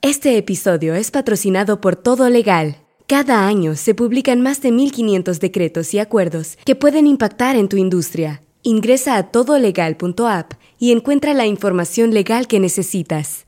Este episodio es patrocinado por Todo Legal. Cada año se publican más de 1.500 decretos y acuerdos que pueden impactar en tu industria. Ingresa a todolegal.app y encuentra la información legal que necesitas.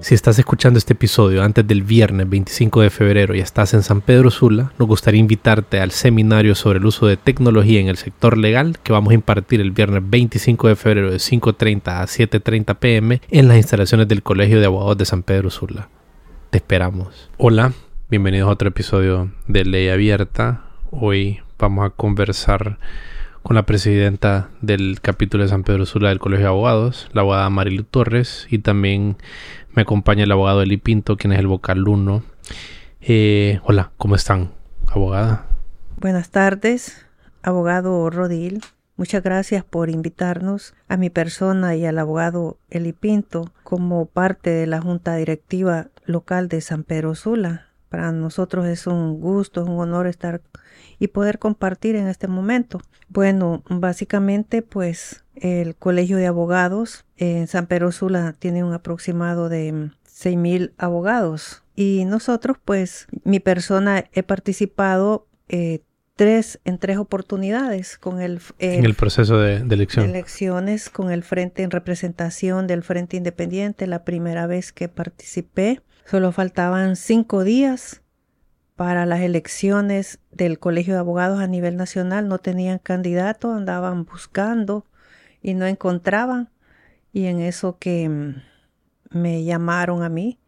Si estás escuchando este episodio antes del viernes 25 de febrero y estás en San Pedro Sula, nos gustaría invitarte al seminario sobre el uso de tecnología en el sector legal que vamos a impartir el viernes 25 de febrero de 5.30 a 7.30 pm en las instalaciones del Colegio de Abogados de San Pedro Sula. Te esperamos. Hola, bienvenidos a otro episodio de Ley Abierta. Hoy vamos a conversar con la presidenta del capítulo de San Pedro Sula del Colegio de Abogados, la abogada Marilu Torres, y también me acompaña el abogado Eli Pinto, quien es el vocal 1. Eh, hola, ¿cómo están, abogada? Buenas tardes, abogado Rodil. Muchas gracias por invitarnos a mi persona y al abogado Eli Pinto como parte de la Junta Directiva Local de San Pedro Sula. Para nosotros es un gusto, es un honor estar y poder compartir en este momento. Bueno, básicamente pues el Colegio de Abogados en San Pedro Sula tiene un aproximado de 6.000 abogados. Y nosotros pues mi persona he participado eh, tres en tres oportunidades con el en el proceso de, de elección. elecciones con el frente en representación del frente independiente la primera vez que participé solo faltaban cinco días para las elecciones del Colegio de Abogados a nivel nacional. No tenían candidato, andaban buscando y no encontraban. Y en eso que mm, me llamaron a mí,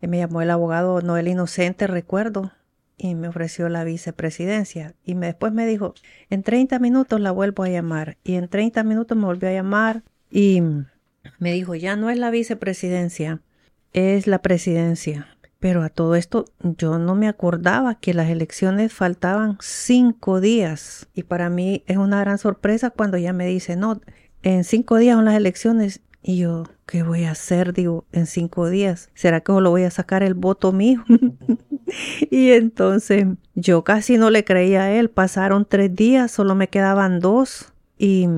eh, me llamó el abogado Noel Inocente, recuerdo, y me ofreció la vicepresidencia. Y me, después me dijo, en 30 minutos la vuelvo a llamar. Y en 30 minutos me volvió a llamar y me dijo, ya no es la vicepresidencia, es la presidencia. Pero a todo esto yo no me acordaba que las elecciones faltaban cinco días. Y para mí es una gran sorpresa cuando ella me dice, no, en cinco días son las elecciones. Y yo, ¿qué voy a hacer? Digo, en cinco días. ¿Será que lo voy a sacar el voto mío? y entonces yo casi no le creía a él. Pasaron tres días, solo me quedaban dos. Y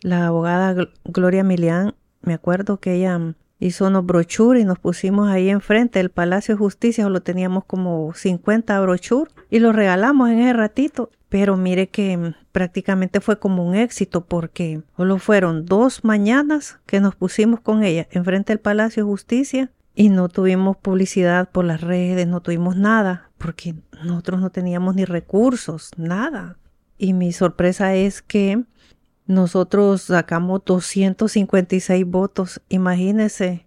la abogada Gloria Milian, me acuerdo que ella hizo unos brochures y nos pusimos ahí enfrente del Palacio de Justicia, solo teníamos como 50 brochures y los regalamos en ese ratito. Pero mire que mm, prácticamente fue como un éxito porque solo fueron dos mañanas que nos pusimos con ella enfrente del Palacio de Justicia y no tuvimos publicidad por las redes, no tuvimos nada porque nosotros no teníamos ni recursos, nada. Y mi sorpresa es que nosotros sacamos 256 votos, imagínense,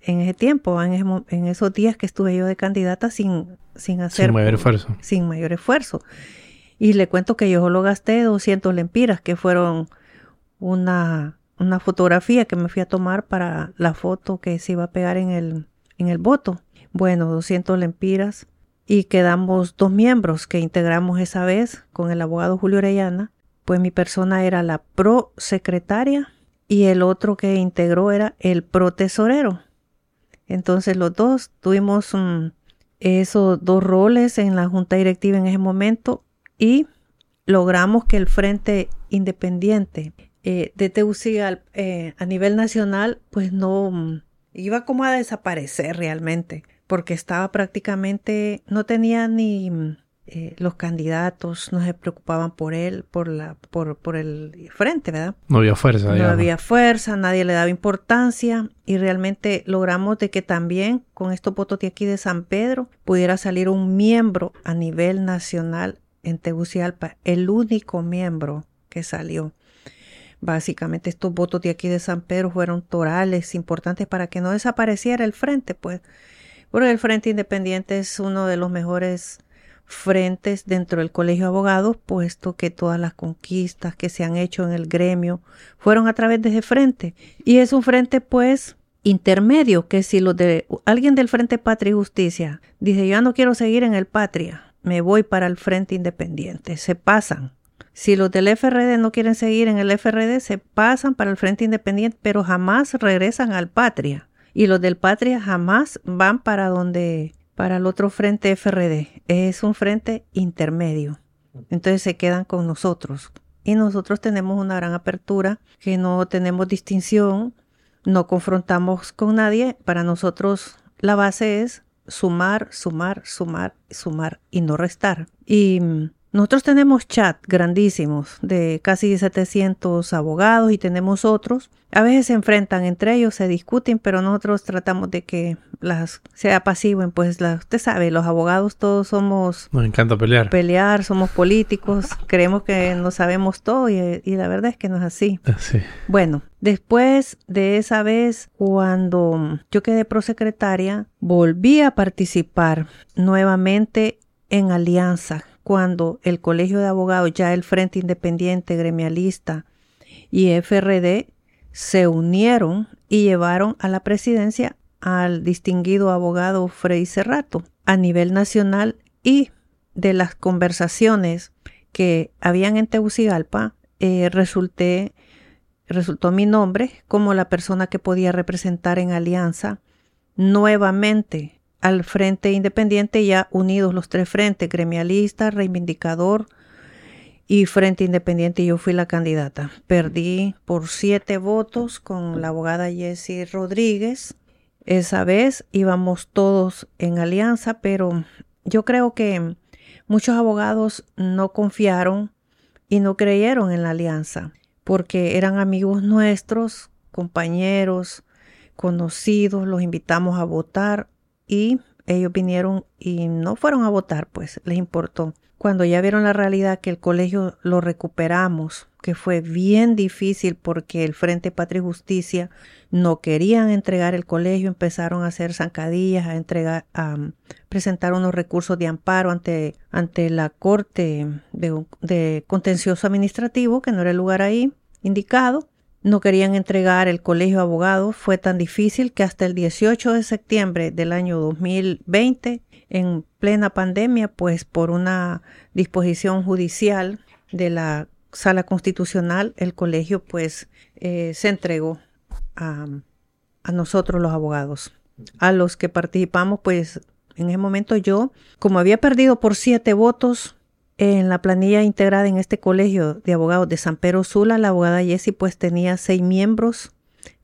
en ese tiempo, en, esos días que estuve yo de candidata sin, sin hacer... Sin mayor esfuerzo. Sin mayor esfuerzo. Y le cuento que yo solo gasté 200 lempiras, que fueron una, una fotografía que me fui a tomar para la foto que se iba a pegar en el, en el voto. Bueno, 200 lempiras. Y quedamos dos miembros que integramos esa vez con el abogado Julio Orellana pues mi persona era la pro secretaria y el otro que integró era el pro tesorero. Entonces los dos tuvimos esos dos roles en la junta directiva en ese momento y logramos que el Frente Independiente eh, de eh, a nivel nacional pues no mm, iba como a desaparecer realmente porque estaba prácticamente no tenía ni mm, eh, los candidatos no se preocupaban por él, por, la, por, por el frente, ¿verdad? No había fuerza. No había fuerza, nadie le daba importancia y realmente logramos de que también con estos votos de aquí de San Pedro pudiera salir un miembro a nivel nacional en Tegucigalpa, el único miembro que salió. Básicamente estos votos de aquí de San Pedro fueron torales, importantes para que no desapareciera el frente, pues, porque el Frente Independiente es uno de los mejores frentes dentro del Colegio de Abogados, puesto que todas las conquistas que se han hecho en el gremio fueron a través de ese frente. Y es un frente, pues, intermedio, que si lo de alguien del Frente Patria y Justicia dice, yo no quiero seguir en el Patria, me voy para el Frente Independiente. Se pasan. Si los del FRD no quieren seguir en el FRD, se pasan para el Frente Independiente, pero jamás regresan al Patria. Y los del Patria jamás van para donde, para el otro Frente FRD. Es un frente intermedio. Entonces se quedan con nosotros. Y nosotros tenemos una gran apertura, que no tenemos distinción, no confrontamos con nadie. Para nosotros la base es sumar, sumar, sumar, sumar y no restar. Y mm, nosotros tenemos chat grandísimos de casi 700 abogados y tenemos otros. A veces se enfrentan entre ellos, se discuten, pero nosotros tratamos de que las sea pasivo. Pues la, usted sabe, los abogados todos somos... Nos encanta pelear. Pelear, somos políticos, creemos que no sabemos todo y, y, la verdad es que no es así. Sí. Bueno, después de esa vez, cuando yo quedé prosecretaria, volví a participar nuevamente en alianza cuando el Colegio de Abogados, ya el Frente Independiente Gremialista y FRD se unieron y llevaron a la presidencia al distinguido abogado Freddy Cerrato a nivel nacional y de las conversaciones que habían en Tegucigalpa eh, resulté, resultó mi nombre como la persona que podía representar en alianza nuevamente al Frente Independiente, ya unidos los tres frentes, gremialista, reivindicador y Frente Independiente, yo fui la candidata. Perdí por siete votos con la abogada Jessie Rodríguez. Esa vez íbamos todos en alianza, pero yo creo que muchos abogados no confiaron y no creyeron en la alianza, porque eran amigos nuestros, compañeros, conocidos, los invitamos a votar y ellos vinieron y no fueron a votar, pues les importó. Cuando ya vieron la realidad que el colegio lo recuperamos, que fue bien difícil porque el Frente Patria y Justicia no querían entregar el colegio, empezaron a hacer zancadillas, a entregar, a presentar unos recursos de amparo ante, ante la Corte de Contencioso Administrativo, que no era el lugar ahí indicado no querían entregar el colegio de abogados. Fue tan difícil que hasta el 18 de septiembre del año 2020, en plena pandemia, pues por una disposición judicial de la sala constitucional, el colegio pues eh, se entregó a, a nosotros los abogados. A los que participamos, pues en ese momento yo, como había perdido por siete votos, en la planilla integrada en este colegio de abogados de San Pedro Sula, la abogada Jessie pues tenía seis miembros,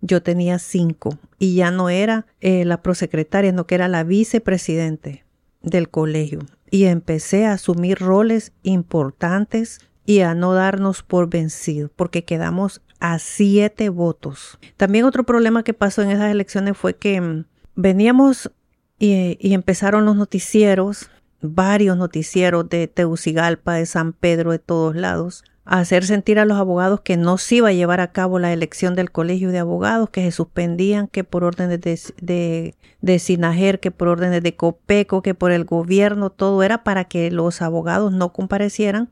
yo tenía cinco y ya no era eh, la prosecretaria, no que era la vicepresidente del colegio. Y empecé a asumir roles importantes y a no darnos por vencidos, porque quedamos a siete votos. También otro problema que pasó en esas elecciones fue que mm, veníamos y empezaron los noticieros varios noticieros de Tegucigalpa, de San Pedro, de todos lados, a hacer sentir a los abogados que no se iba a llevar a cabo la elección del colegio de abogados, que se suspendían, que por órdenes de, de, de Sinajer, que por órdenes de Copeco, que por el gobierno, todo era para que los abogados no comparecieran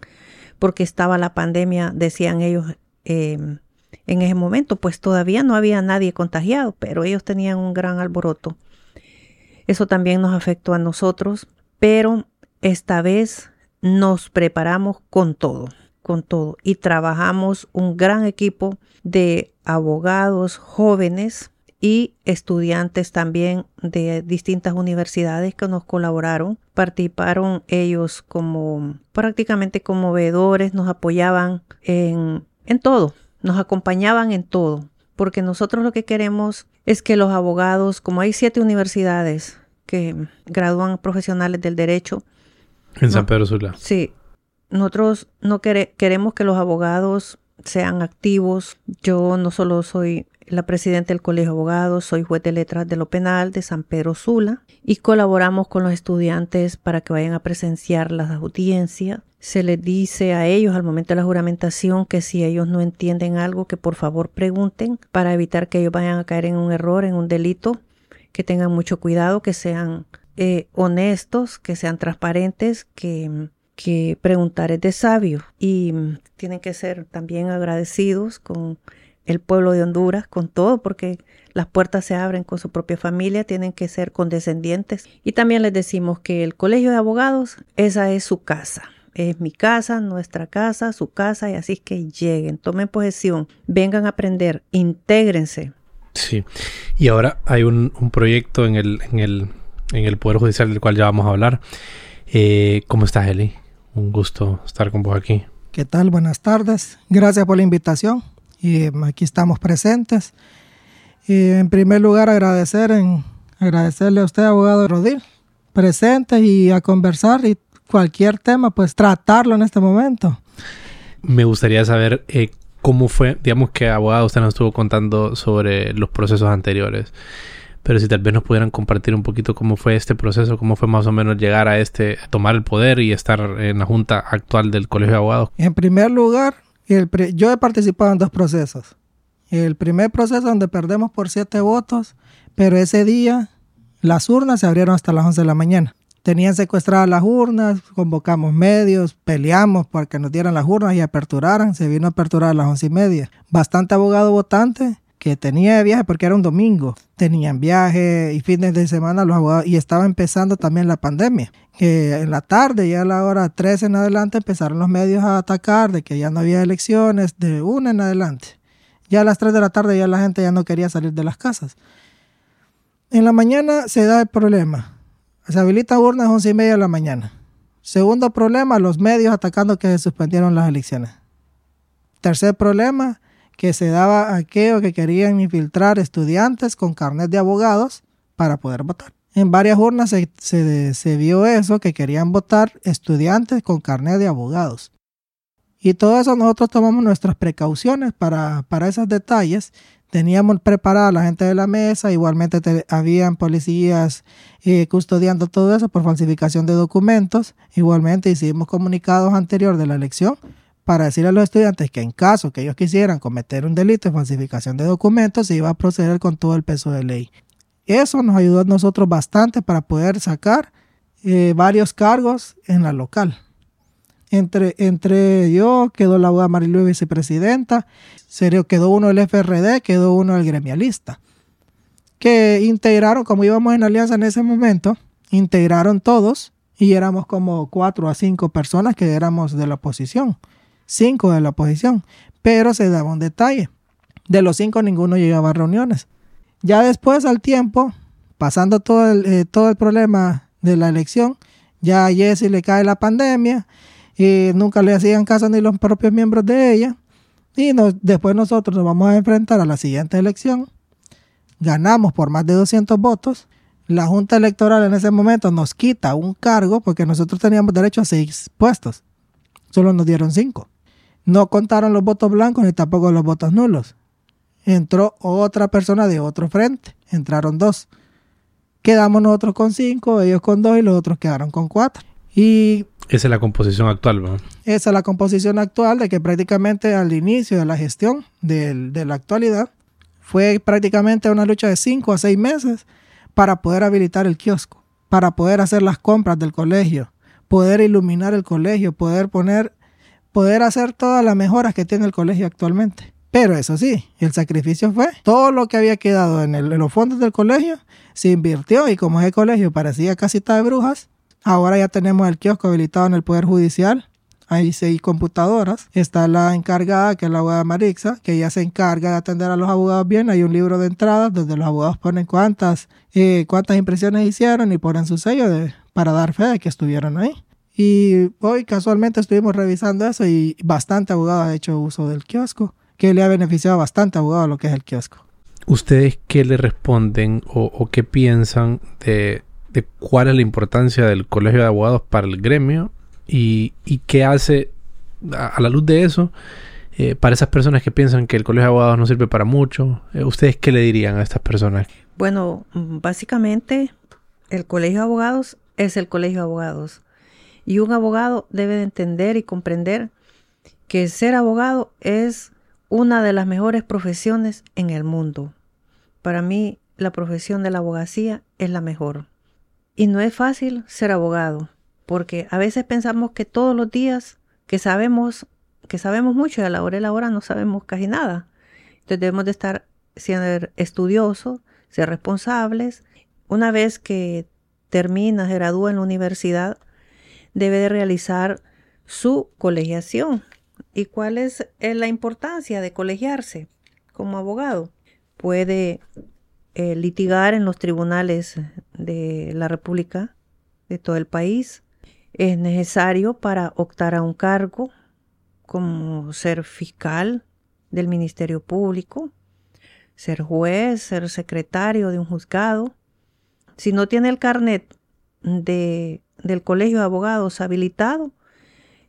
porque estaba la pandemia, decían ellos em, en ese momento, pues todavía no había nadie contagiado, pero ellos tenían un gran alboroto. Eso también nos afectó a nosotros pero esta vez nos preparamos con todo, con todo y trabajamos un gran equipo de abogados jóvenes y estudiantes también de distintas universidades que nos colaboraron. Participaron ellos como prácticamente como veedores, nos apoyaban en, en todo, nos acompañaban en todo, porque nosotros lo que queremos es que los abogados, como hay siete universidades que gradúan profesionales del derecho. En San Pedro Sula. Sí. Nosotros no queremos que los abogados sean activos. Yo no solo soy la presidenta del Colegio de Abogados, soy juez de letras de lo penal de San Pedro Sula y colaboramos con los estudiantes para que vayan a presenciar las audiencias. Se les dice a ellos al momento de la juramentación que si ellos no entienden algo, que por favor pregunten para evitar que ellos vayan a caer en un error, en un delito que tengan mucho cuidado, que sean eh, honestos, que sean transparentes, que, que preguntar es de sabio y tienen que ser también agradecidos con el pueblo de Honduras, con todo, porque las puertas se abren con su propia familia, tienen que ser condescendientes. Y también les decimos que el Colegio de Abogados, esa es su casa. Es mi casa, nuestra casa, su casa, y así que lleguen, tomen posesión, vengan a aprender, intégrense. Sí, y ahora hay un, proyecto en el, en, el, en el Poder Judicial del cual ya vamos a hablar. Eh, ¿Cómo estás, Eli? Un gusto estar con vos aquí. ¿Qué tal? Buenas tardes. Gracias por la invitación. Y em, aquí estamos presentes. Y en primer lugar, agradecer en, agradecerle a usted, abogado Rodil, presente y a conversar y cualquier tema, pues tratarlo en este momento. Me gustaría saber eh, cómo fue, digamos que abogado usted nos estuvo contando sobre los procesos anteriores, pero si tal vez nos pudieran compartir un poquito cómo fue este proceso, cómo fue más o menos llegar a este, tomar el poder y estar en la junta actual del Colegio de Abogados. En primer lugar, yo he participado en dos procesos. El primer proceso donde perdemos por siete votos, pero ese día las urnas se abrieron hasta las 11 de la mañana. Tenían secuestradas las urnas, convocamos medios, peleamos para que nos dieran las urnas y aperturaran. Se vino a aperturar a las once y media. Bastante abogado votante que tenía viaje porque era un domingo. Tenían viaje y fines de semana los abogados y estaba empezando también la pandemia. Que en la tarde, ya a la hora 13 en adelante, empezaron los medios a atacar de que ya no había elecciones, de una en adelante. Ya a las 3 de la tarde ya la gente ya no quería salir de las casas. En la mañana se da el problema. Se habilita urnas a 11 y media de la mañana. Segundo problema, los medios atacando que se suspendieron las elecciones. Tercer problema, que se daba aquello que querían infiltrar estudiantes con carnet de abogados para poder votar. En varias urnas se, se, vio eso, que querían votar estudiantes con carnet de abogados. Y todo eso nosotros tomamos nuestras precauciones para, para esos detalles. Teníamos preparada la gente de la mesa, igualmente habían policías eh, custodiando todo eso por falsificación de documentos. Igualmente hicimos comunicados anterior de la elección para decirle a los estudiantes que en caso que ellos quisieran cometer un delito de falsificación de documentos, se iba a proceder con todo el peso de ley. Eso nos ayudó a nosotros bastante para poder sacar eh, varios cargos en la local. Entre, entre yo, quedó la abogada Marilu vicepresidenta, serio, quedó uno el FRD, quedó uno el gremialista. Que integraron, como íbamos en alianza en ese momento, integraron todos y éramos como cuatro a cinco personas que éramos de la oposición. Cinco de la oposición. Pero se daba un detalle. De los cinco ninguno llegaba a reuniones. Ya después, al tiempo, pasando todo el, eh, todo el problema de la elección, ya a Jesse le cae la pandemia y nunca le hacían caso ni los propios miembros de ella. Y después nosotros nos vamos a enfrentar a la siguiente elección. Ganamos por más de 200 votos. La Junta Electoral en ese momento nos quita un cargo porque nosotros teníamos derecho a seis puestos. Solo nos dieron cinco. No contaron los votos blancos ni tampoco los votos nulos. Entró otra persona de otro frente. Entraron dos. Quedamos nosotros con cinco, ellos con dos y los otros quedaron con cuatro. Y esa es la composición actual, ¿verdad? Esa es la composición actual de que prácticamente al inicio de la gestión de, la actualidad fue prácticamente una lucha de cinco a seis meses para poder habilitar el kiosco, para poder hacer las compras del colegio, poder iluminar el colegio, poder poner, poder hacer todas las mejoras que tiene el colegio actualmente. Pero eso sí, el sacrificio fue todo lo que había quedado en, en los fondos del colegio se invirtió y como ese colegio parecía casita de brujas, Ahora ya tenemos el kiosco habilitado en el Poder Judicial. Hay seis computadoras. Está la encargada, que es la abogada Marixa, que ella se encarga de atender a los abogados bien. Hay un libro de entradas donde los abogados ponen cuántas, eh, cuántas impresiones hicieron y ponen su sello de, para dar fe de que estuvieron ahí. Y hoy casualmente estuvimos revisando eso y bastante abogado ha hecho uso del kiosco, que le ha beneficiado bastante abogado lo que es el kiosco. ¿Ustedes qué le responden o qué piensan de, cuál es la importancia del colegio de abogados para el gremio y, qué hace a, la luz de eso eh, para esas personas que piensan que el colegio de abogados no sirve para mucho. Eh, ¿Ustedes qué le dirían a estas personas? Bueno, básicamente el colegio de abogados es el colegio de abogados y un abogado debe de entender y comprender que ser abogado es una de las mejores profesiones en el mundo. Para mí, la profesión de la abogacía es la mejor. Y no es fácil ser abogado, porque a veces pensamos que todos los días que sabemos, que sabemos mucho y a la hora de la hora no sabemos casi nada. Entonces debemos de estar siendo estudiosos, ser responsables. Una vez que termina, se gradúa en la universidad, debe de realizar su colegiación. ¿Y cuál es la importancia de colegiarse como abogado? Puede eh, litigar en los tribunales de la República, de todo el país. Es necesario para optar a un cargo como ser fiscal del Ministerio Público, ser juez, ser secretario de un juzgado. Si no tiene el carnet de, del Colegio de Abogados habilitado,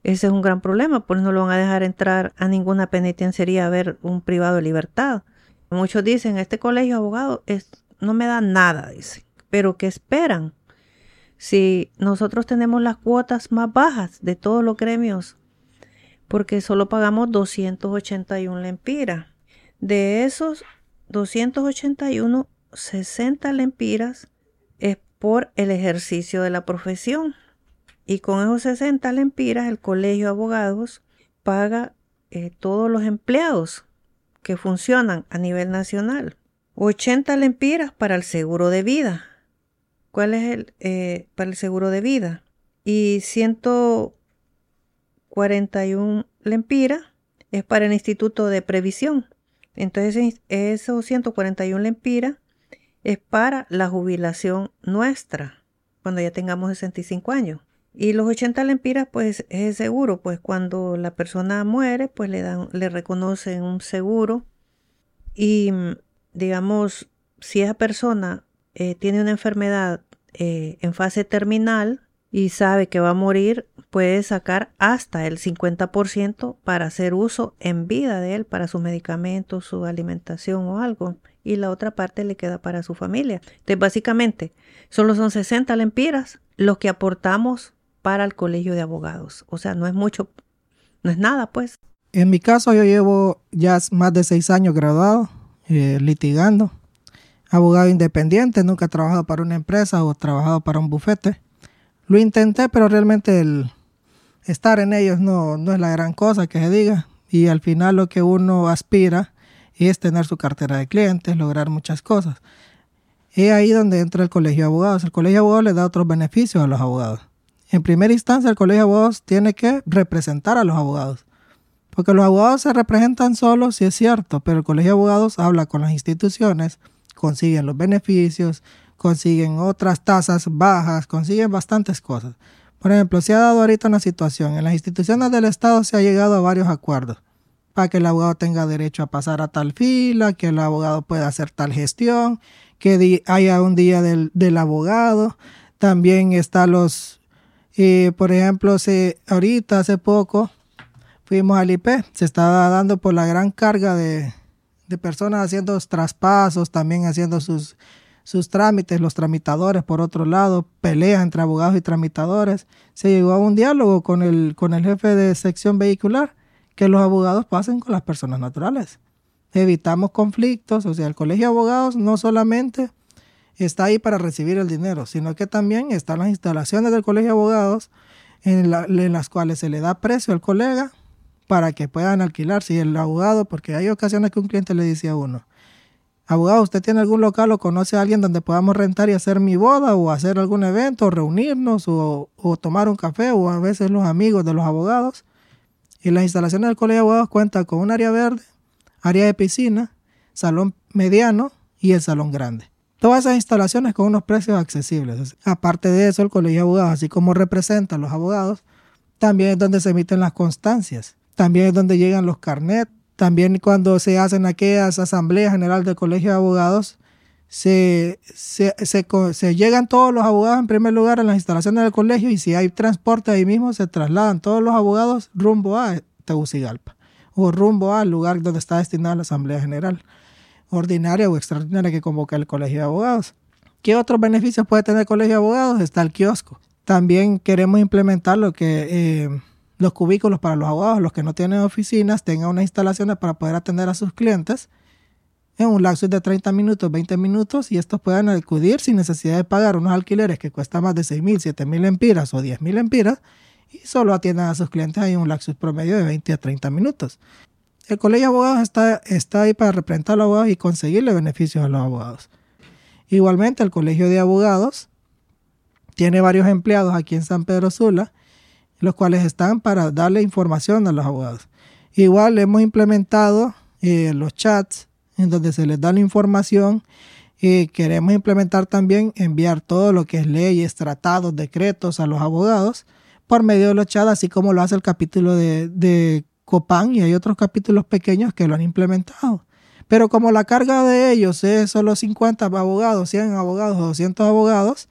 ese es un gran problema, pues no lo van a dejar entrar a ninguna penitenciaría a ver un privado de libertad. Muchos dicen, este colegio de abogados es, no me da nada, dicen. Pero ¿qué esperan? Si nosotros tenemos las cuotas más bajas de todos los gremios, porque solo pagamos 281 lempiras. De esos 281, 60 lempiras es por el ejercicio de la profesión. Y con esos 60 lempiras, el colegio de abogados paga eh, todos los empleados que funcionan a nivel nacional. 80 lempiras para el seguro de vida. ¿Cuál es el eh, para el seguro de vida? Y 141 lempiras es para el Instituto de Previsión. Entonces, esos 141 lempiras es para la jubilación nuestra, cuando ya tengamos 65 años. Y los 80 lempiras, pues es seguro, pues cuando la persona muere, pues le dan, le reconocen un seguro. Y digamos, si esa persona eh, tiene una enfermedad eh, en fase terminal y sabe que va a morir, puede sacar hasta el 50% para hacer uso en vida de él, para sus medicamentos, su alimentación o algo. Y la otra parte le queda para su familia. Entonces, básicamente, solo son 60 lempiras los que aportamos para el colegio de abogados. O sea, no es mucho, no es nada, pues. En mi caso, yo llevo ya más de seis años graduado, eh, litigando. Abogado independiente, nunca he trabajado para una empresa o trabajado para un bufete. Lo intenté, pero realmente el estar en ellos no, no es la gran cosa que se diga. Y al final lo que uno aspira es tener su cartera de clientes, lograr muchas cosas. Es ahí donde entra el colegio de abogados. El colegio de abogados le da otros beneficios a los abogados. En primera instancia, el Colegio de Abogados tiene que representar a los abogados. Porque los abogados se representan solos, sí es cierto, pero el Colegio de Abogados habla con las instituciones, consiguen los beneficios, consiguen otras tasas bajas, consiguen bastantes cosas. Por ejemplo, se ha dado ahorita una situación, en las instituciones del Estado se ha llegado a varios acuerdos para que el abogado tenga derecho a pasar a tal fila, que el abogado pueda hacer tal gestión, que haya un día del, del abogado. También están los y por ejemplo, se, ahorita hace poco fuimos al IP, se estaba dando por la gran carga de, personas haciendo traspasos, también haciendo sus, sus trámites, los tramitadores, por otro lado, peleas entre abogados y tramitadores. Se llegó a un diálogo con el, con el jefe de sección vehicular, que los abogados pasen con las personas naturales. Evitamos conflictos, o sea, el colegio de abogados no solamente está ahí para recibir el dinero, sino que también están las instalaciones del Colegio de Abogados en, las cuales se le da precio al colega para que puedan alquilar. Si el abogado, porque hay ocasiones que un cliente le dice a uno, abogado, ¿usted tiene algún local o conoce a alguien donde podamos rentar y hacer mi boda o hacer algún evento, o reunirnos o, o tomar un café o a veces los amigos de los abogados? Y las instalaciones del Colegio de Abogados cuentan con un área verde, área de piscina, salón mediano y el salón grande. Todas esas instalaciones con unos precios accesibles. Aparte de eso, el Colegio de Abogados, así como representa a los abogados, también es donde se emiten las constancias, también es donde llegan los carnets, también cuando se hacen aquellas asambleas general del Colegio de Abogados, se, se, se, llegan todos los abogados en primer lugar a las instalaciones del colegio y si hay transporte ahí mismo se trasladan todos los abogados rumbo a Tegucigalpa o rumbo al lugar donde está destinada la Asamblea General ordinaria o extraordinaria que convoca el Colegio de Abogados. ¿Qué otros beneficios puede tener el Colegio de Abogados? Está el kiosco. También queremos implementar lo que eh, los cubículos para los abogados, los que no tienen oficinas, tengan unas instalaciones para poder atender a sus clientes en un lapso de 30 minutos, 20 minutos y estos puedan acudir sin necesidad de pagar unos alquileres que cuestan más de 6 mil, 7 mil empiras o 10 mil empiras y solo atiendan a sus clientes en un lapso promedio de 20 a 30 minutos. El colegio de abogados está, está ahí para representar a los abogados y conseguirle beneficios a los abogados. Igualmente, el colegio de abogados tiene varios empleados aquí en San Pedro Sula, los cuales están para darle información a los abogados. Igual hemos implementado eh, los chats en donde se les da la información y queremos implementar también enviar todo lo que es leyes, tratados, decretos a los abogados por medio de los chats, así como lo hace el capítulo de, de Copán y hay otros capítulos pequeños que lo han implementado. Pero como la carga de ellos es solo 50 abogados, 100 abogados o 200 abogados,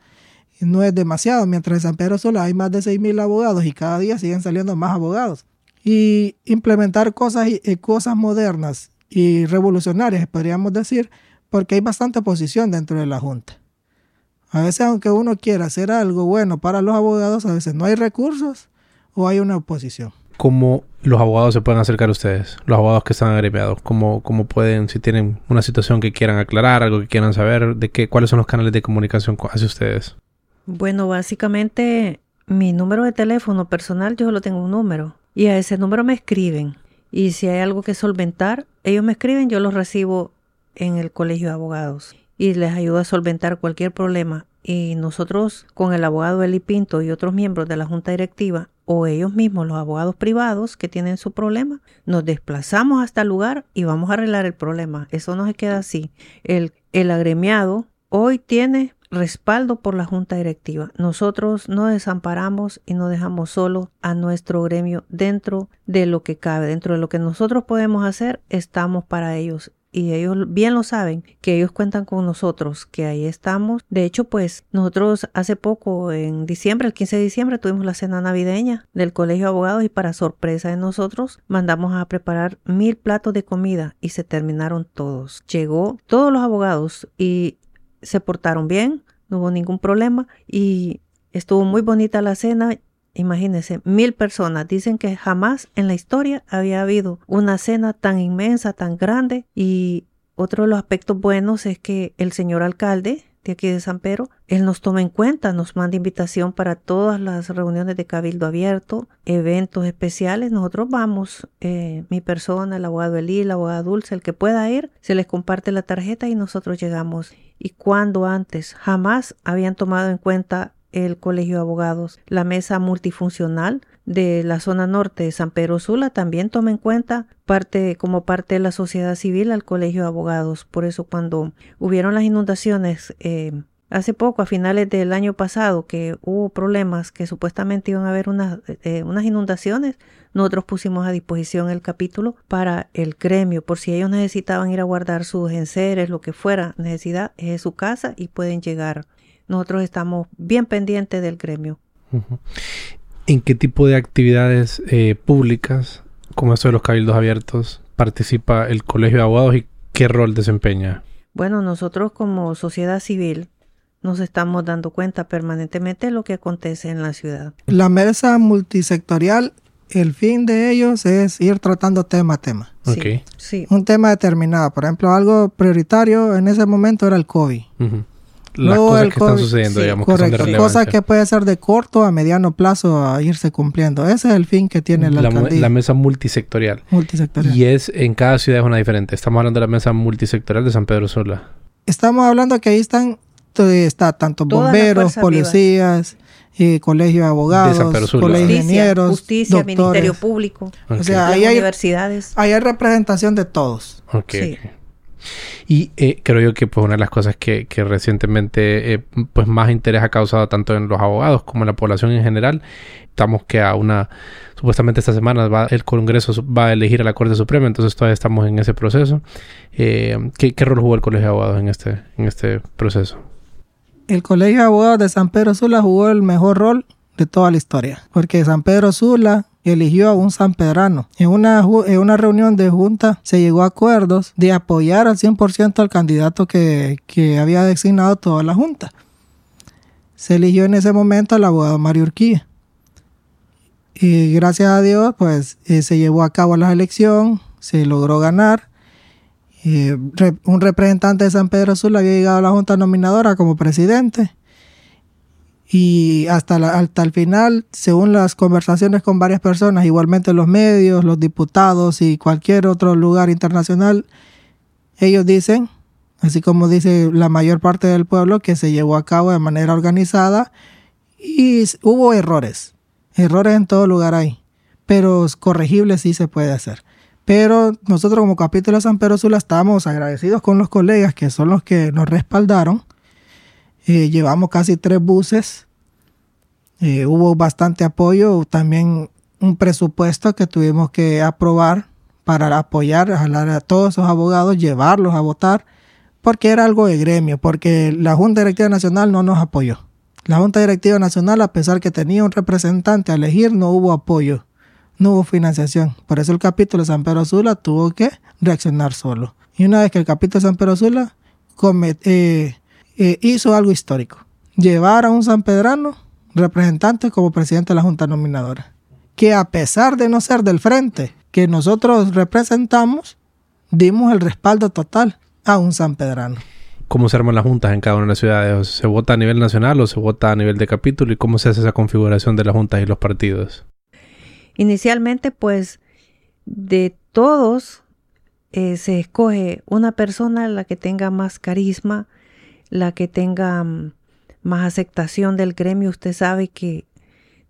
no es demasiado, mientras en San Pedro Sula hay más de 6.000 abogados y cada día siguen saliendo más abogados. Y implementar cosas, eh, cosas modernas y revolucionarias, podríamos decir, porque hay bastante oposición dentro de la Junta. A veces, aunque uno quiera hacer algo bueno para los abogados, a veces no hay recursos o hay una oposición. ¿Cómo los abogados se pueden acercar a ustedes? Los abogados que están agremiados. ¿Cómo, ¿Cómo pueden, si tienen una situación que quieran aclarar, algo que quieran saber, de qué, cuáles son los canales de comunicación hacia ustedes? Bueno, básicamente mi número de teléfono personal, yo solo tengo un número. Y a ese número me escriben. Y si hay algo que solventar, ellos me escriben, yo los recibo en el colegio de abogados y les ayudo a solventar cualquier problema. Y nosotros, con el abogado Eli Pinto y otros miembros de la junta directiva, o ellos mismos, los abogados privados que tienen su problema, nos desplazamos hasta el lugar y vamos a arreglar el problema. Eso no se queda así. El, el agremiado hoy tiene respaldo por la junta directiva. Nosotros no desamparamos y no dejamos solo a nuestro gremio dentro de lo que cabe, dentro de lo que nosotros podemos hacer, estamos para ellos y ellos bien lo saben, que ellos cuentan con nosotros, que ahí estamos. De hecho, pues nosotros hace poco, en diciembre, el 15 de diciembre, tuvimos la cena navideña del Colegio de Abogados y para sorpresa de nosotros, mandamos a preparar mil platos de comida y se terminaron todos. Llegó todos los abogados y se portaron bien, no hubo ningún problema y estuvo muy bonita la cena. Imagínense, mil personas. Dicen que jamás en la historia había habido una cena tan inmensa, tan grande. Y otro de los aspectos buenos es que el señor alcalde de aquí de San Pedro, él nos toma en cuenta, nos manda invitación para todas las reuniones de cabildo abierto, eventos especiales. Nosotros vamos, eh, mi persona, el abogado Elí, la abogada Dulce, el que pueda ir, se les comparte la tarjeta y nosotros llegamos. Y cuando antes jamás habían tomado en cuenta el Colegio de Abogados. La mesa multifuncional de la zona norte de San Pedro Sula también toma en cuenta parte como parte de la sociedad civil al Colegio de Abogados. Por eso cuando hubieron las inundaciones eh, hace poco, a finales del año pasado, que hubo problemas que supuestamente iban a haber unas, eh, unas inundaciones, nosotros pusimos a disposición el capítulo para el gremio, por si ellos necesitaban ir a guardar sus enseres, lo que fuera necesidad, es su casa y pueden llegar nosotros estamos bien pendientes del gremio. ¿En qué tipo de actividades eh, públicas, como esto de los cabildos abiertos, participa el Colegio de Abogados y qué rol desempeña? Bueno, nosotros como sociedad civil nos estamos dando cuenta permanentemente de lo que acontece en la ciudad. La mesa multisectorial, el fin de ellos es ir tratando tema a tema. Sí, sí. Un tema determinado. Por ejemplo, algo prioritario en ese momento era el COVID las cosas que están sucediendo, digamos, que son de Cosas que puede ser de corto a mediano plazo a irse cumpliendo. Ese es el fin que tiene la, la mesa multisectorial. Multisectorial. Y es en cada ciudad es una diferente. Estamos hablando de la mesa multisectorial de San Pedro Sula. Estamos hablando que ahí están está tanto bomberos, policías, y colegio de abogados, colegio de ingenieros, justicia, ministerio público, o sea, hay universidades. Ahí hay representación de todos. Okay, y eh, creo yo que pues una de las cosas que, recientemente eh, pues más interés ha causado tanto en los abogados como en la población en general. Estamos que a una, supuestamente esta semana va, el Congreso va a elegir a la Corte Suprema, entonces todavía estamos en ese proceso. Eh, ¿qué, ¿qué, rol jugó el Colegio de Abogados en este, en este proceso? El Colegio de Abogados de San Pedro Sula jugó el mejor rol de toda la historia, porque San Pedro Sula eligió a un sanpedrano. En una, en una reunión de junta se llegó a acuerdos de apoyar al 100% al candidato que, había designado toda la junta. Se eligió en ese momento al abogado Mario Urquía. Y gracias a Dios, pues eh, se llevó a cabo la elección, se logró ganar. un representante de San Pedro Sur había llegado a la Junta Nominadora como presidente Y hasta, hasta el final, según las conversaciones con varias personas, igualmente los medios, los diputados y cualquier otro lugar internacional, ellos dicen, así como dice la mayor parte del pueblo, que se llevó a cabo de manera organizada y hubo errores. Errores en todo lugar hay, pero corregibles sí se puede hacer. Pero nosotros como capítulo de San Pedro Sula estamos agradecidos con los colegas que son los que nos respaldaron. Eh, llevamos casi tres buses. Eh, hubo bastante apoyo, también un presupuesto que tuvimos que aprobar para apoyar, a todos esos abogados, llevarlos a votar, porque era algo de gremio, porque la Junta Directiva Nacional no nos apoyó. La Junta Directiva Nacional, a pesar que tenía un representante a elegir, no hubo apoyo no hubo financiación. Por eso el capítulo de San Pedro Sula tuvo que reaccionar solo. Y una vez que el capítulo de San Pedro Sula eh, eh, hizo algo histórico, llevar a un sanpedrano representante como presidente de la Junta Nominadora, que a pesar de no ser del frente que nosotros representamos, dimos el respaldo total a un sanpedrano. ¿Cómo se arman las juntas en cada una de las ciudades? ¿Se vota a nivel nacional o se vota a nivel de capítulo? ¿Y cómo se hace esa configuración de las juntas y los partidos? Inicialmente, pues, de todos eh, se escoge una persona la que tenga más carisma, la que tenga mm, más aceptación del gremio. Usted sabe que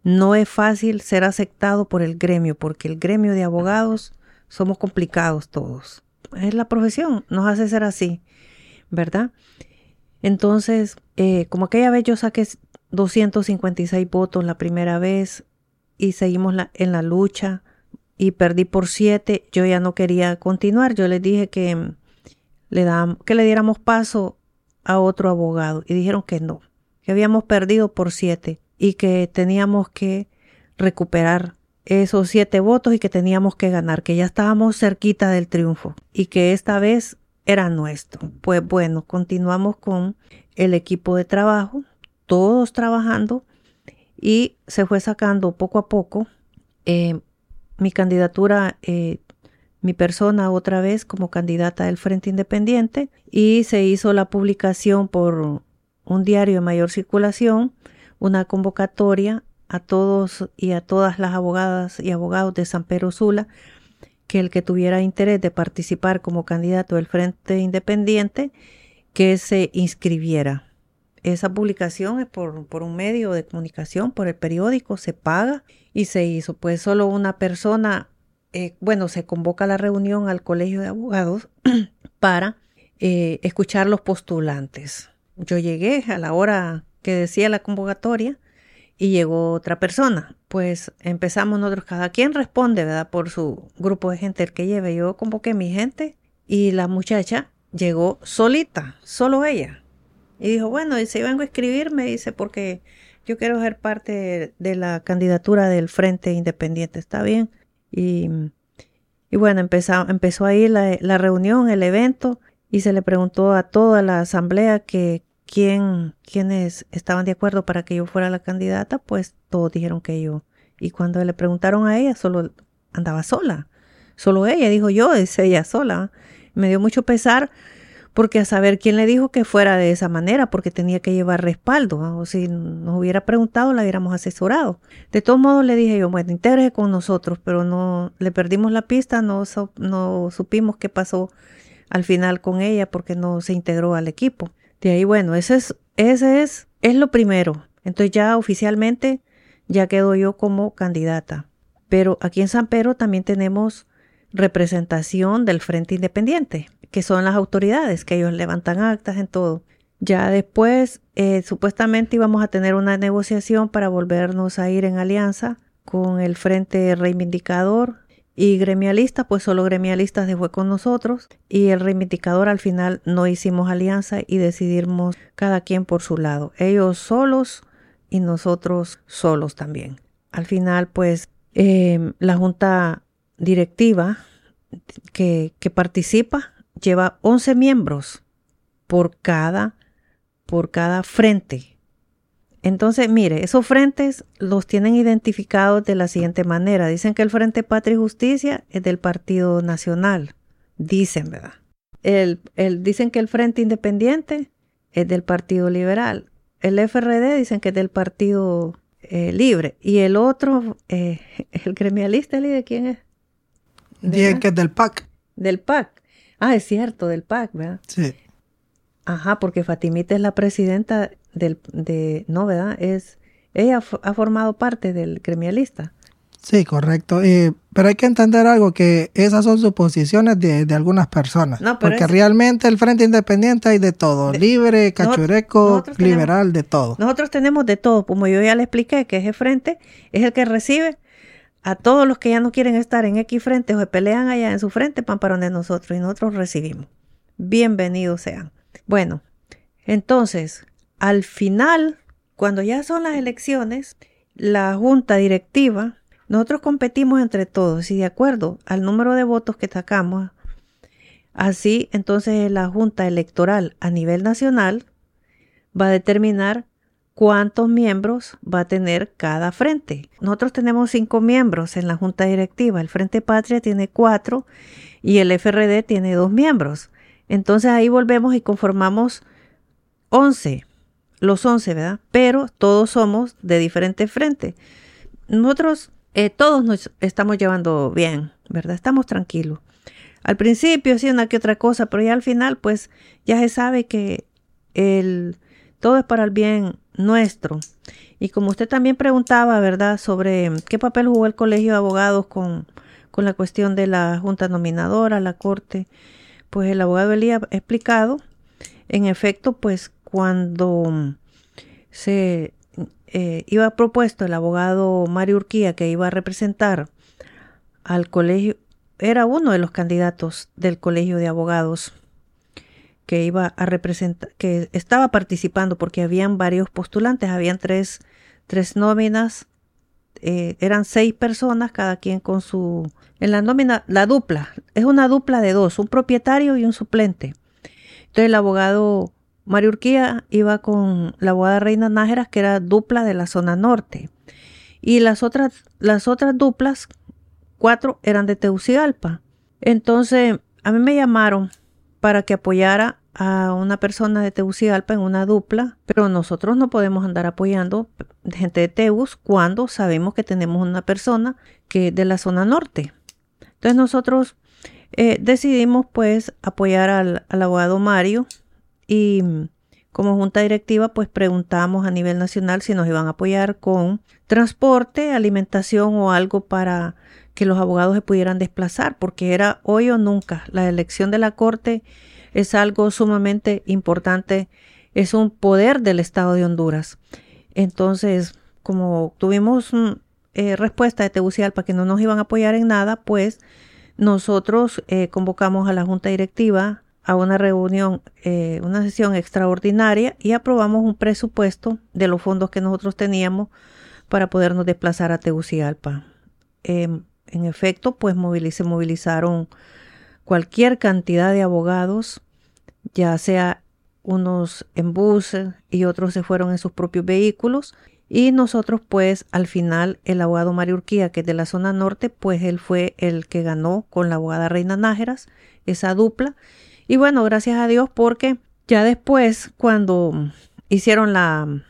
no es fácil ser aceptado por el gremio, porque el gremio de abogados somos complicados todos. Es la profesión, nos hace ser así, ¿verdad? Entonces, eh, como aquella vez yo saqué 256 votos la primera vez, y seguimos en la lucha y perdí por siete. Yo ya no quería continuar. Yo les dije que le, que le diéramos paso a otro abogado y dijeron que no, que habíamos perdido por siete y que teníamos que recuperar esos siete votos y que teníamos que ganar, que ya estábamos cerquita del triunfo y que esta vez era nuestro. Pues bueno, continuamos con el equipo de trabajo, todos trabajando y se fue sacando poco a poco eh, mi candidatura, eh, mi persona otra vez como candidata del Frente Independiente y se hizo la publicación por un diario de mayor circulación, una convocatoria a todos y a todas las abogadas y abogados de San Pedro Sula que el que tuviera interés de participar como candidato del Frente Independiente que se inscribiera. Esa publicación es por, un medio de comunicación, por el periódico, se paga y se hizo. Pues solo una persona, eh, bueno, se convoca la reunión al colegio de abogados para eh, escuchar los postulantes. Yo llegué a la hora que decía la convocatoria y llegó otra persona. Pues empezamos nosotros, cada quien responde, ¿verdad? Por su grupo de gente el que lleve. Yo convoqué a mi gente y la muchacha llegó solita, solo ella. Y dijo, bueno, dice, vengo a escribirme, dice, porque yo quiero ser parte de la candidatura del Frente Independiente, ¿está bien? Y, bueno, empezó, empezó ahí la, la, reunión, el evento, y se le preguntó a toda la asamblea que quién, quiénes estaban de acuerdo para que yo fuera la candidata, pues todos dijeron que yo. Y cuando le preguntaron a ella, solo andaba sola. Solo ella, dijo yo, es ella sola. Me dio mucho pesar porque a saber quién le dijo que fuera de esa manera, porque tenía que llevar respaldo, o si nos hubiera preguntado, la hubiéramos asesorado. De todos modos le dije yo, bueno, integre con nosotros, pero no le perdimos la pista, no, no supimos qué pasó al final con ella porque no se integró al equipo. De ahí, bueno, ese es, ese es, es lo primero. Entonces ya oficialmente ya quedo yo como candidata. Pero aquí en San Pedro también tenemos representación del Frente Independiente que son las autoridades, que ellos levantan actas en todo. Ya después, eh, supuestamente íbamos a tener una negociación para volvernos a ir en alianza con el Frente Reivindicador y gremialista, pues solo gremialistas se fue con nosotros y el reivindicador al final no hicimos alianza y decidimos cada quien por su lado, ellos solos y nosotros solos también. Al final, pues eh, la junta directiva que, que participa lleva 11 miembros por cada, por cada frente. Entonces, mire, esos frentes los tienen identificados de la siguiente manera. Dicen que el Frente Patria y Justicia es del Partido Nacional. Dicen, ¿verdad? El, el, dicen que el Frente Independiente es del Partido Liberal. el FRD dicen que es del Partido eh, Libre. Y el otro, eh, el gremialista, ¿de quién es? Dicen que es del PAC. Del PAC. Ah, es cierto, del PAC, ¿verdad? Sí. Ajá, porque Fatimita es la presidenta del, de, no, ¿verdad? Es, ella ha formado parte del gremialista. Sí, correcto. pero hay que entender algo, que esas son suposiciones de, de algunas personas. porque realmente el Frente Independiente hay de todo, libre, cachureco, liberal, de todo. Nosotros tenemos de todo, como yo ya le expliqué, que ese frente es el que recibe a todos los que ya no quieren estar en X frente o se pelean allá en su frente, van para nosotros y nosotros recibimos. Bienvenidos sean. Bueno, entonces, al final, cuando ya son las elecciones, la junta directiva nosotros competimos entre todos y de acuerdo al número de votos que sacamos, así entonces la Junta Electoral a nivel nacional va a determinar cuántos miembros va a tener cada frente. Nosotros tenemos cinco miembros en la Junta Directiva, el Frente Patria tiene cuatro y el FRD tiene dos miembros. Entonces ahí volvemos y conformamos once, los once, ¿verdad? Pero todos somos de diferentes frentes. Nosotros eh, todos nos estamos llevando bien, ¿verdad? Estamos tranquilos. Al principio sí una que otra cosa, pero ya al final pues ya se sabe que el, todo es para el bien nuestro. Y como usted también preguntaba, ¿verdad?, sobre qué papel jugó el Colegio de Abogados con, con la cuestión de la Junta Nominadora, la Corte, pues el abogado Elías ha explicado, en efecto, pues cuando se eh, iba propuesto el abogado Mario Urquía que iba a representar al colegio, era uno de los candidatos del colegio de abogados que iba a representar, que estaba participando porque habían varios postulantes, habían tres, tres nóminas, eh, eran seis personas, cada quien con su, en la nómina, la dupla, es una dupla de dos, un propietario y un suplente. Entonces el abogado Mario Urquía iba con la abogada Reina Nájeras, que era dupla de la zona norte. Y las otras, las otras duplas, cuatro, eran de Teucigalpa. Entonces, a mí me llamaron para que apoyara a una persona de Tegucigalpa en una dupla, pero nosotros no podemos andar apoyando gente de Teus cuando sabemos que tenemos una persona que es de la zona norte. Entonces nosotros eh, decidimos pues apoyar al, al abogado Mario y como junta directiva pues preguntamos a nivel nacional si nos iban a apoyar con transporte, alimentación o algo para que los abogados se pudieran desplazar, porque era hoy o nunca. La elección de la Corte es algo sumamente importante, es un poder del Estado de Honduras. Entonces, como tuvimos eh, respuesta de Tegucigalpa que no nos iban a apoyar en nada, pues nosotros eh, convocamos a la Junta Directiva a una reunión, eh, una sesión extraordinaria y aprobamos un presupuesto de los fondos que nosotros teníamos para podernos desplazar a Tegucigalpa. Em, en efecto, pues se movilizaron cualquier cantidad de abogados, ya sea unos en bus y otros se fueron en sus propios vehículos. Y nosotros, pues, al final, el abogado Mario Urquía, que es de la zona norte, pues él fue el que ganó con la abogada Reina Nájeras, esa dupla. Y bueno, gracias a Dios porque ya después, cuando hicieron la,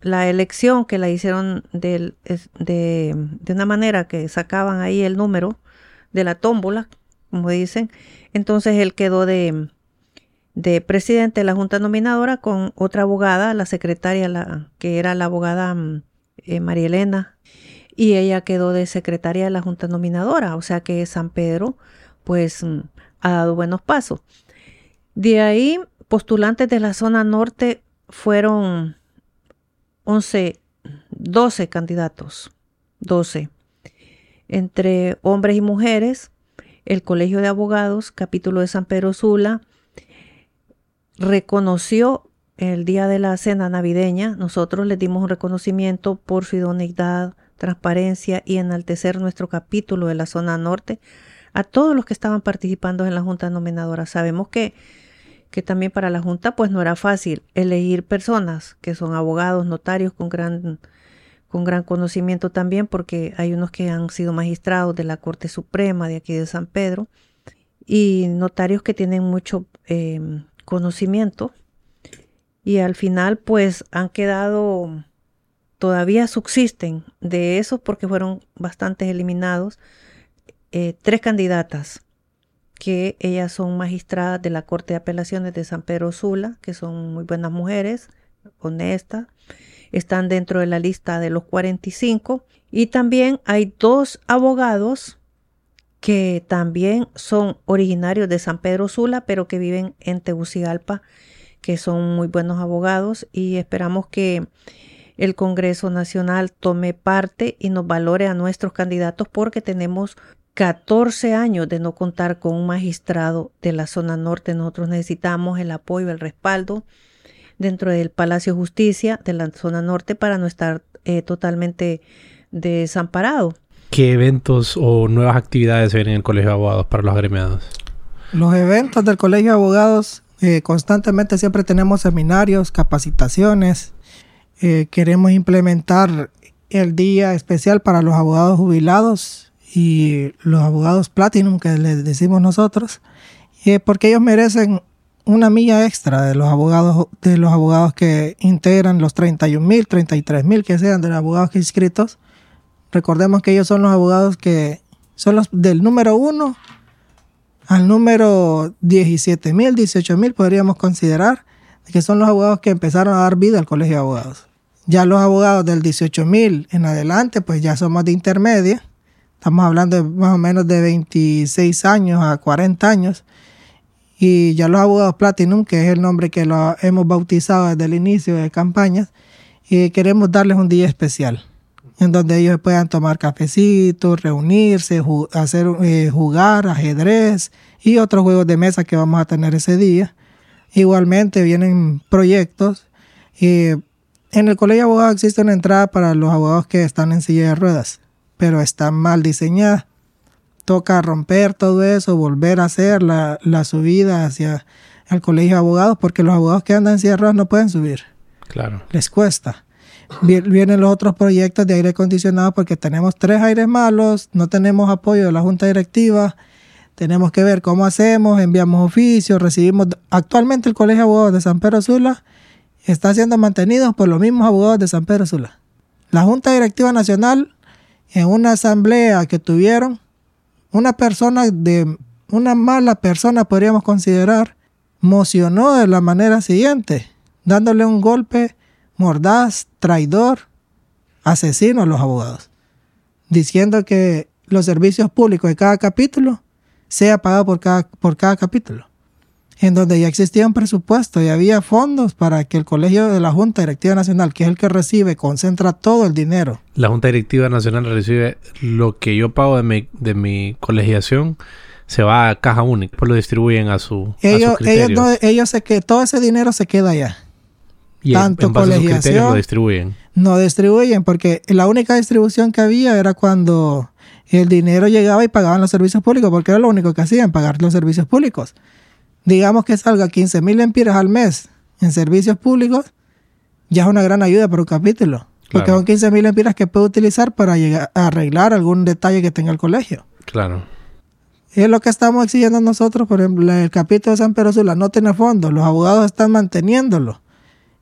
la elección, que la hicieron de, de, de una manera que sacaban ahí el número de la tómbola, como dicen, entonces él quedó de, de presidente de la Junta Nominadora con otra abogada, la secretaria, que era la abogada eh, María Elena, y ella quedó de secretaria de la Junta Nominadora, o sea que San Pedro pues ha dado buenos pasos. De ahí, postulantes de la zona norte fueron 11, 12 candidatos, 12, entre hombres y mujeres. El Colegio de Abogados, capítulo de San Pedro Sula, reconoció el día de la cena navideña, nosotros les dimos un reconocimiento por su idoneidad, transparencia y enaltecer nuestro capítulo de la zona norte a todos los que estaban participando en la Junta Nominadora. Sabemos que que también para la Junta pues no era fácil elegir personas que son abogados, notarios con gran, con gran conocimiento también, porque hay unos que han sido magistrados de la Corte Suprema de aquí de San Pedro y notarios que tienen mucho em, conocimiento. Y al final pues han quedado, todavía subsisten de esos porque fueron bastantes eliminados, eh, tres candidatas que ellas son magistradas de la Corte de Apelaciones de San Pedro Sula, que son muy buenas mujeres, honestas, están dentro de la lista de los 45 y también hay dos abogados que también son originarios de San Pedro Sula, pero que viven en Tegucigalpa, que son muy buenos abogados y esperamos que el Congreso Nacional tome parte y nos valore a nuestros candidatos porque tenemos 14 años de no contar con un magistrado de la zona norte. Nosotros necesitamos el apoyo, el respaldo dentro del Palacio de Justicia de la zona norte para no estar eh, totalmente desamparado. ¿Qué eventos o nuevas actividades se ven en el Colegio de Abogados para los agremiados? Los eventos del Colegio de Abogados, eh, constantemente siempre tenemos seminarios, capacitaciones. Eh, queremos implementar el día especial para los abogados jubilados y los abogados Platinum, que les decimos nosotros, eh, porque ellos merecen una milla extra de los abogados de los abogados que integran los 31 mil, 33 mil que sean de los abogados inscritos Recordemos que ellos son los abogados que son los del número 1 al número 17 mil, 18 mil, podríamos considerar que son los abogados que empezaron a dar vida al colegio de abogados. Ya los abogados del 18 mil en adelante, pues ya somos de intermedia. Estamos hablando de más o menos de 26 años a 40 años. Y ya los abogados Platinum, que es el nombre que lo hemos bautizado desde el inicio de campañas, y queremos darles un día especial en donde ellos puedan tomar cafecitos, reunirse, hacer eh, jugar ajedrez y otros juegos de mesa que vamos a tener ese día. Igualmente vienen proyectos. en el colegio de abogados existe una entrada para los abogados que están en silla de ruedas, pero está mal diseñada. Toca romper todo eso, volver a hacer la, la subida hacia el colegio de abogados, porque los abogados que andan en silla de ruedas no pueden subir. Claro. Les cuesta vienen los otros proyectos de aire acondicionado porque tenemos tres aires malos, no tenemos apoyo de la junta directiva, tenemos que ver cómo hacemos, enviamos oficios, recibimos... Actualmente el Colegio de Abogados de San Pedro Sula está siendo mantenido por los mismos abogados de San Pedro Sula. La Junta Directiva Nacional, en una asamblea que tuvieron, una persona de una mala persona podríamos considerar, mocionó de la manera siguiente, dándole un golpe mordaz, traidor, asesino a los abogados, diciendo que los servicios públicos de cada capítulo sea pagado por cada, por cada capítulo, en donde ya existía un presupuesto y había fondos para que el colegio de la Junta Directiva Nacional, que es el que recibe, concentra todo el dinero. La Junta Directiva Nacional recibe lo que yo pago de mi, de mi colegiación se va a caja única, pues lo distribuyen a su ellos, ellos, ellos sé que todo ese dinero se queda allá tanto colegiación lo distribuyen. No distribuyen porque la única distribución que había era cuando el dinero llegaba y pagaban los servicios públicos, porque era lo único que hacían, pagar los servicios públicos. Digamos que salga 15 mil empiras al mes en servicios públicos, ya es una gran ayuda para un capítulo. Porque son 15 mil empiras que puede utilizar para llegar a arreglar algún detalle que tenga el colegio. Claro. Es lo que estamos exigiendo nosotros, por ejemplo, el capítulo de San Pedro Sula no tiene fondos, los abogados están manteniéndolo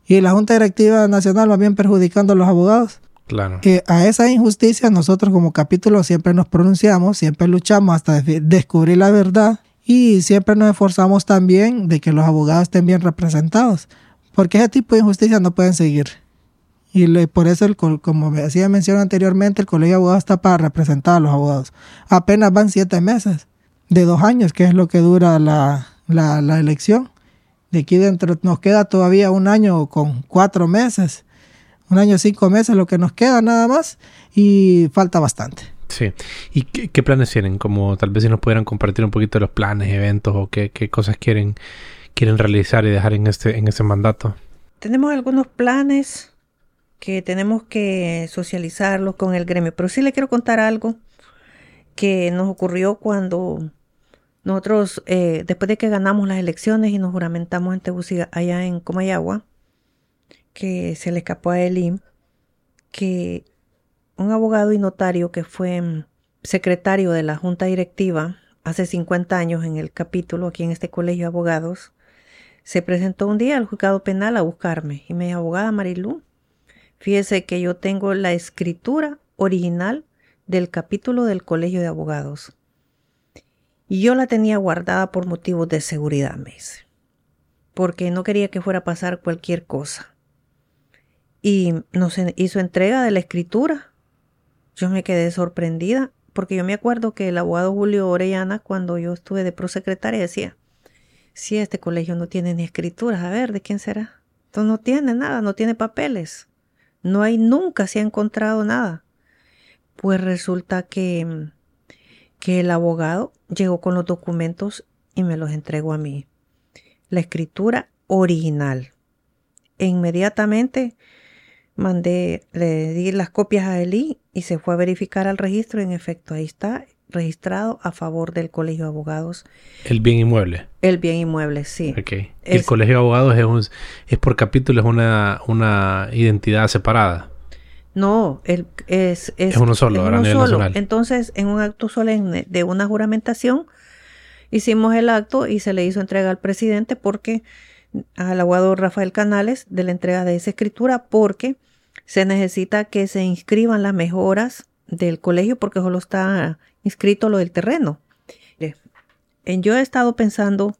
y la Junta Directiva Nacional va bien perjudicando a los abogados. Claro. Que a esa injusticia nosotros como capítulo siempre nos pronunciamos, siempre luchamos hasta descubrir la verdad y siempre nos esforzamos también de que los abogados estén bien representados, porque ese tipo de injusticia no pueden seguir. Y por eso, el, como me hacía mención anteriormente, el Colegio de Abogados está para representar a los abogados. Apenas van siete meses, de dos años, que es lo que dura la, la, la elección. De aquí dentro nos queda todavía un año con cuatro meses, un año cinco meses, lo que nos queda nada más, y falta bastante. Sí. ¿Y qué, planes tienen? Como tal vez si nos pudieran compartir un poquito de los planes, eventos o qué, cosas quieren, quieren realizar y dejar en este, en este mandato. Tenemos algunos planes que tenemos que socializarlos con el gremio, pero sí le quiero contar algo que nos ocurrió cuando nosotros, eh, después de que ganamos las elecciones y nos juramentamos en Tegucigalpa, allá en Comayagua, que se le escapó a Elim, que un abogado y notario que fue mm, secretario de la junta directiva hace 50 años en el capítulo aquí en este colegio de abogados, se presentó un día al juzgado penal a buscarme y me dijo, abogada Marilú, fíjese que yo tengo la escritura original del capítulo del Colegio de Abogados. Y yo la tenía guardada por motivos de seguridad, me dice, porque no quería que fuera a pasar cualquier cosa. Y nos hizo entrega de la escritura. Yo me quedé sorprendida, porque yo me acuerdo que el abogado Julio Orellana, cuando yo estuve de prosecretaria, decía, si este colegio no tiene ni escrituras, a ver, ¿de quién será? Entonces no tiene nada, no tiene papeles. No hay, nunca se ha encontrado nada. Pues resulta que, que el abogado llegó con los documentos y me los entregó a mí. La escritura original. E inmediatamente mandé, le di las copias a Eli y se fue a verificar al registro y en efecto ahí está registrado a favor del Colegio de Abogados. El bien inmueble. El bien inmueble, sí. el Colegio de Abogados es, un, es por capítulo, es una, una identidad separada. No, el, es, es, uno solo, a nivel nacional. Entonces, en un acto solemne de una juramentación, hicimos el acto y se le hizo entrega al presidente porque al abogado Rafael Canales de la entrega de esa escritura porque se necesita que se inscriban las mejoras del colegio porque solo está inscrito lo del terreno. Yo he estado pensando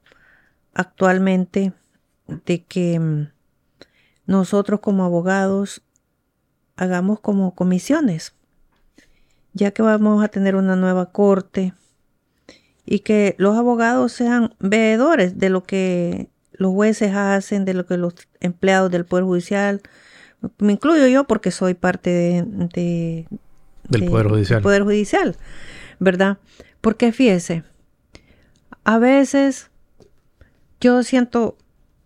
actualmente de que mm, nosotros como abogados hagamos como comisiones, ya que vamos a tener una nueva corte y que los abogados sean veedores de lo que los jueces hacen, de lo que los empleados del Poder Judicial, me incluyo yo porque soy parte de, del Poder Judicial. Poder Judicial, ¿verdad? Porque fíjese, a veces yo siento,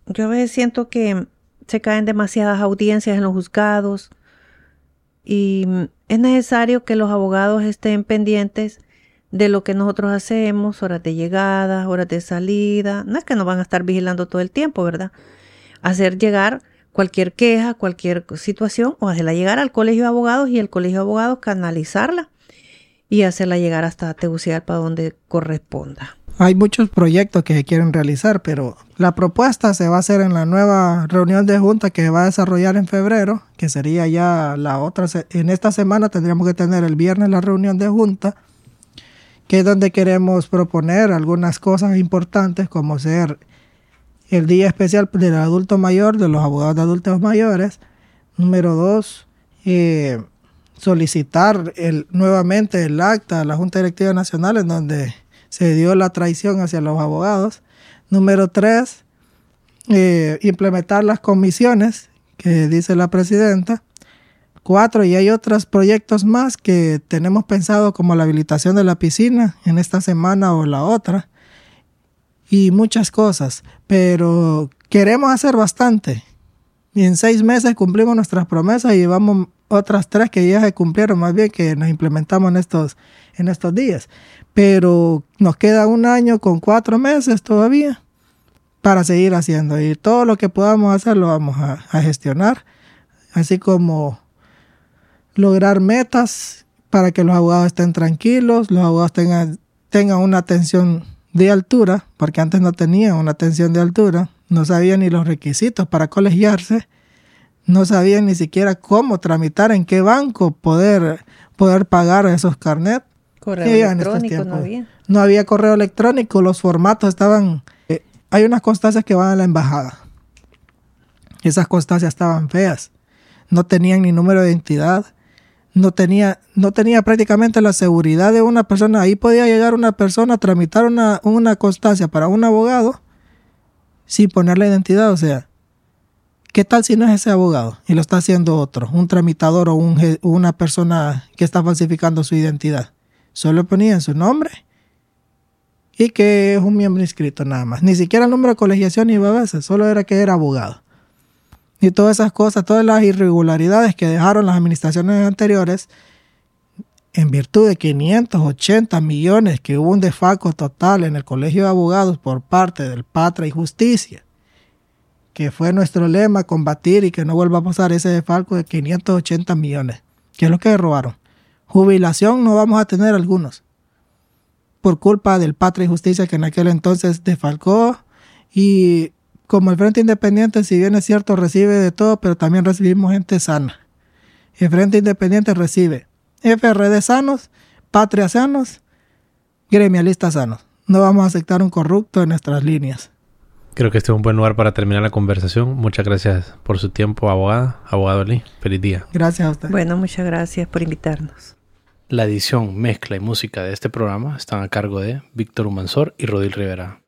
yo a veces siento que se caen demasiadas audiencias en los juzgados y es necesario que los abogados estén pendientes de lo que nosotros hacemos, horas de llegada, horas de salida. No es que nos van a estar vigilando todo el tiempo, ¿verdad? Hacer llegar cualquier queja, cualquier situación, o hacerla llegar al colegio de abogados y el colegio de abogados canalizarla y hacerla llegar hasta Tegucigalpa donde corresponda. Hay muchos proyectos que se quieren realizar, pero la propuesta se va a hacer en la nueva reunión de junta que va a desarrollar en febrero, que sería ya la otra. En esta semana tendríamos que tener el viernes la reunión de junta, que es donde queremos proponer algunas cosas importantes como ser el Día Especial del Adulto Mayor, de los abogados de adultos mayores. Número dos, eh, solicitar el, nuevamente el acta a la Junta Directiva Nacional en donde se dio la traición hacia los abogados. Número tres, eh, implementar las comisiones que dice la presidenta. Cuatro, y hay otros proyectos más que tenemos pensado como la habilitación de la piscina en esta semana o la otra y muchas cosas, pero queremos hacer bastante. Y en seis meses cumplimos nuestras promesas y llevamos otras tres que ya se cumplieron, más bien que nos implementamos en estos, en estos días. Pero nos queda un año con cuatro meses todavía para seguir haciendo y todo lo que podamos hacer lo vamos a, a gestionar, así como lograr metas para que los abogados estén tranquilos, los abogados tengan, tengan una atención de altura, porque antes no tenía una atención de altura, no sabía ni los requisitos para colegiarse, no sabía ni siquiera cómo tramitar, en qué banco poder, poder pagar esos carnets. Correo electrónico no había. No había correo electrónico, los formatos estaban... Eh, hay unas constancias que van a la embajada. Esas constancias estaban feas. No tenían ni número de identidad no tenía, no tenía prácticamente la seguridad de una persona. Ahí podía llegar una persona a tramitar una, una constancia para un abogado sin poner la identidad. O sea, ¿qué tal si no es ese abogado y lo está haciendo otro, un tramitador o un, una persona que está falsificando su identidad? Solo ponían su nombre y que es un miembro inscrito nada más. Ni siquiera el número de colegiación iba a veces, solo era que era abogado y todas esas cosas, todas las irregularidades que dejaron las administraciones anteriores, en virtud de 580 millones que hubo un defaco total en el Colegio de Abogados por parte del Patra y Justicia, que fue nuestro lema combatir y que no vuelva a pasar ese defalco de 580 millones, que es lo que robaron. Jubilación no vamos a tener algunos, por culpa del Patra y Justicia que en aquel entonces defalcó y como el Frente Independiente, si bien es cierto, recibe de todo, pero también recibimos gente sana. El Frente Independiente recibe FRD sanos, patria sanos, gremialistas sanos. No vamos a aceptar un corrupto en nuestras líneas. Creo que este es un buen lugar para terminar la conversación. Muchas gracias por su tiempo, abogada, abogado Lee. Feliz día. Gracias a usted. Bueno, muchas gracias por invitarnos. La edición, mezcla y música de este programa están a cargo de Víctor Humansor y Rodil Rivera.